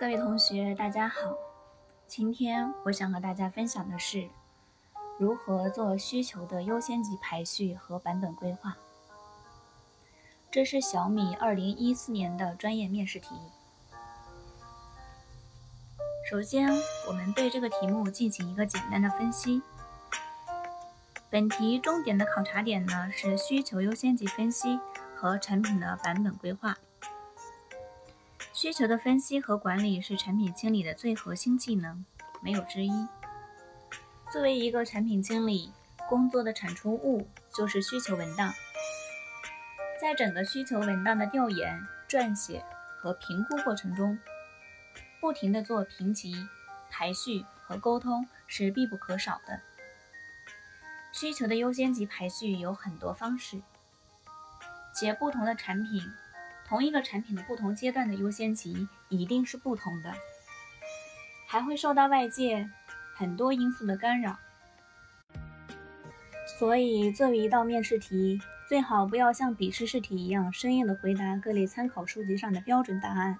各位同学，大家好。今天我想和大家分享的是如何做需求的优先级排序和版本规划。这是小米2014年的专业面试题。首先，我们对这个题目进行一个简单的分析。本题重点的考察点呢是需求优先级分析和产品的版本规划。需求的分析和管理是产品经理的最核心技能，没有之一。作为一个产品经理，工作的产出物就是需求文档。在整个需求文档的调研、撰写和评估过程中，不停地做评级、排序和沟通是必不可少的。需求的优先级排序有很多方式，且不同的产品。同一个产品的不同阶段的优先级一定是不同的，还会受到外界很多因素的干扰。所以，作为一道面试题，最好不要像笔试试题一样生硬的回答各类参考书籍上的标准答案，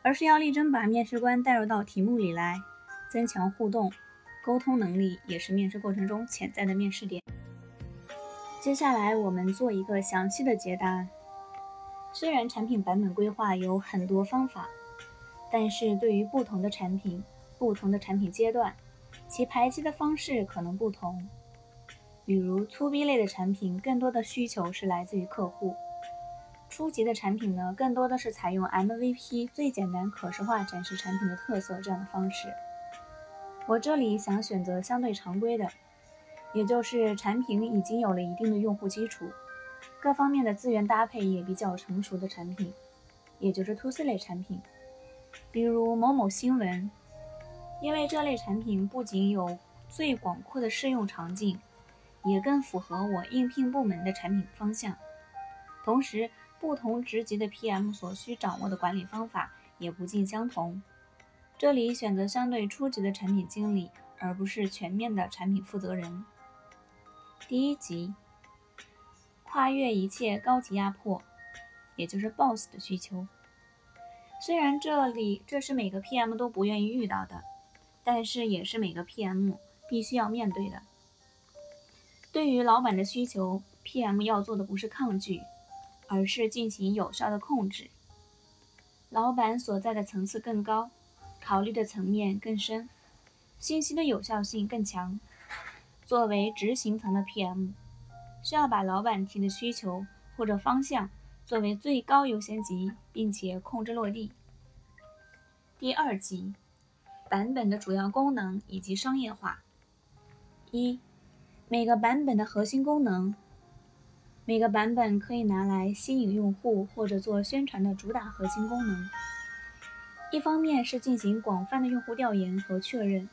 而是要力争把面试官带入到题目里来，增强互动、沟通能力，也是面试过程中潜在的面试点。接下来，我们做一个详细的解答。虽然产品版本规划有很多方法，但是对于不同的产品、不同的产品阶段，其排期的方式可能不同。比如 To B 类的产品，更多的需求是来自于客户；初级的产品呢，更多的是采用 MVP 最简单可视化展示产品的特色这样的方式。我这里想选择相对常规的，也就是产品已经有了一定的用户基础。各方面的资源搭配也比较成熟的产品，也就是 To C 类产品，比如某某新闻，因为这类产品不仅有最广阔的适用场景，也更符合我应聘部门的产品方向。同时，不同职级的 PM 所需掌握的管理方法也不尽相同，这里选择相对初级的产品经理，而不是全面的产品负责人。第一级。跨越一切高级压迫，也就是 BOSS 的需求。虽然这里这是每个 PM 都不愿意遇到的，但是也是每个 PM 必须要面对的。对于老板的需求，PM 要做的不是抗拒，而是进行有效的控制。老板所在的层次更高，考虑的层面更深，信息的有效性更强。作为执行层的 PM。需要把老板提的需求或者方向作为最高优先级，并且控制落地。第二级，版本的主要功能以及商业化。一，每个版本的核心功能。每个版本可以拿来吸引用户或者做宣传的主打核心功能。一方面是进行广泛的用户调研和确认，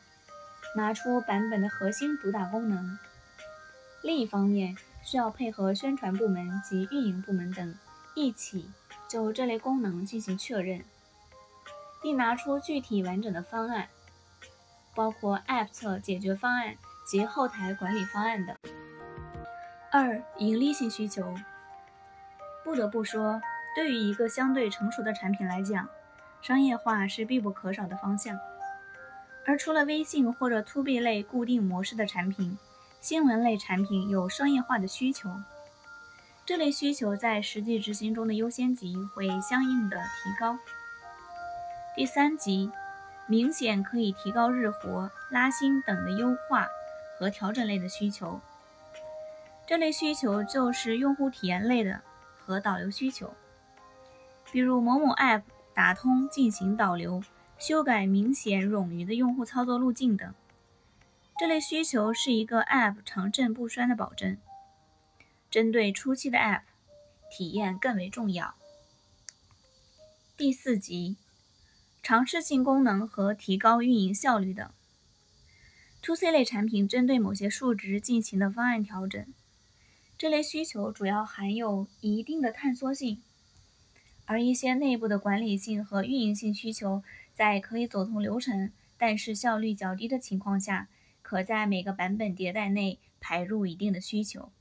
拿出版本的核心主打功能。另一方面，需要配合宣传部门及运营部门等一起就这类功能进行确认，并拿出具体完整的方案，包括 App 侧解决方案及后台管理方案等。二、盈利性需求。不得不说，对于一个相对成熟的产品来讲，商业化是必不可少的方向。而除了微信或者 To B 类固定模式的产品。新闻类产品有商业化的需求，这类需求在实际执行中的优先级会相应的提高。第三级，明显可以提高日活、拉新等的优化和调整类的需求，这类需求就是用户体验类的和导流需求，比如某某 App 打通进行导流、修改明显冗余的用户操作路径等。这类需求是一个 App 长盛不衰的保证。针对初期的 App，体验更为重要。第四级，尝试性功能和提高运营效率等。To C 类产品针对某些数值进行的方案调整，这类需求主要含有一定的探索性，而一些内部的管理性和运营性需求，在可以走通流程，但是效率较低的情况下。可在每个版本迭代内排入一定的需求。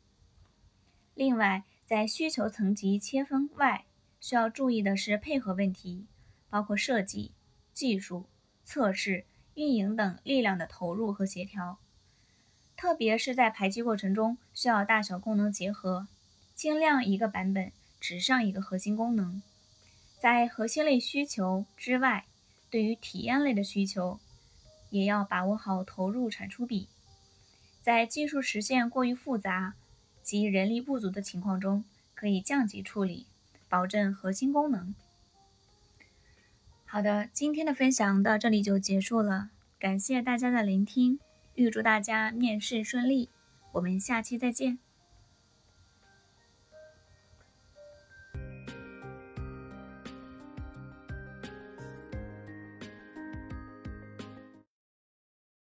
另外，在需求层级切分外，需要注意的是配合问题，包括设计、技术、测试、运营等力量的投入和协调。特别是在排期过程中，需要大小功能结合，尽量一个版本只上一个核心功能。在核心类需求之外，对于体验类的需求，也要把握好投入产出比。在技术实现过于复杂及人力不足的情况中，可以降级处理，保证核心功能。好的，今天的分享到这里就结束了，感谢大家的聆听，预祝大家面试顺利，我们下期再见。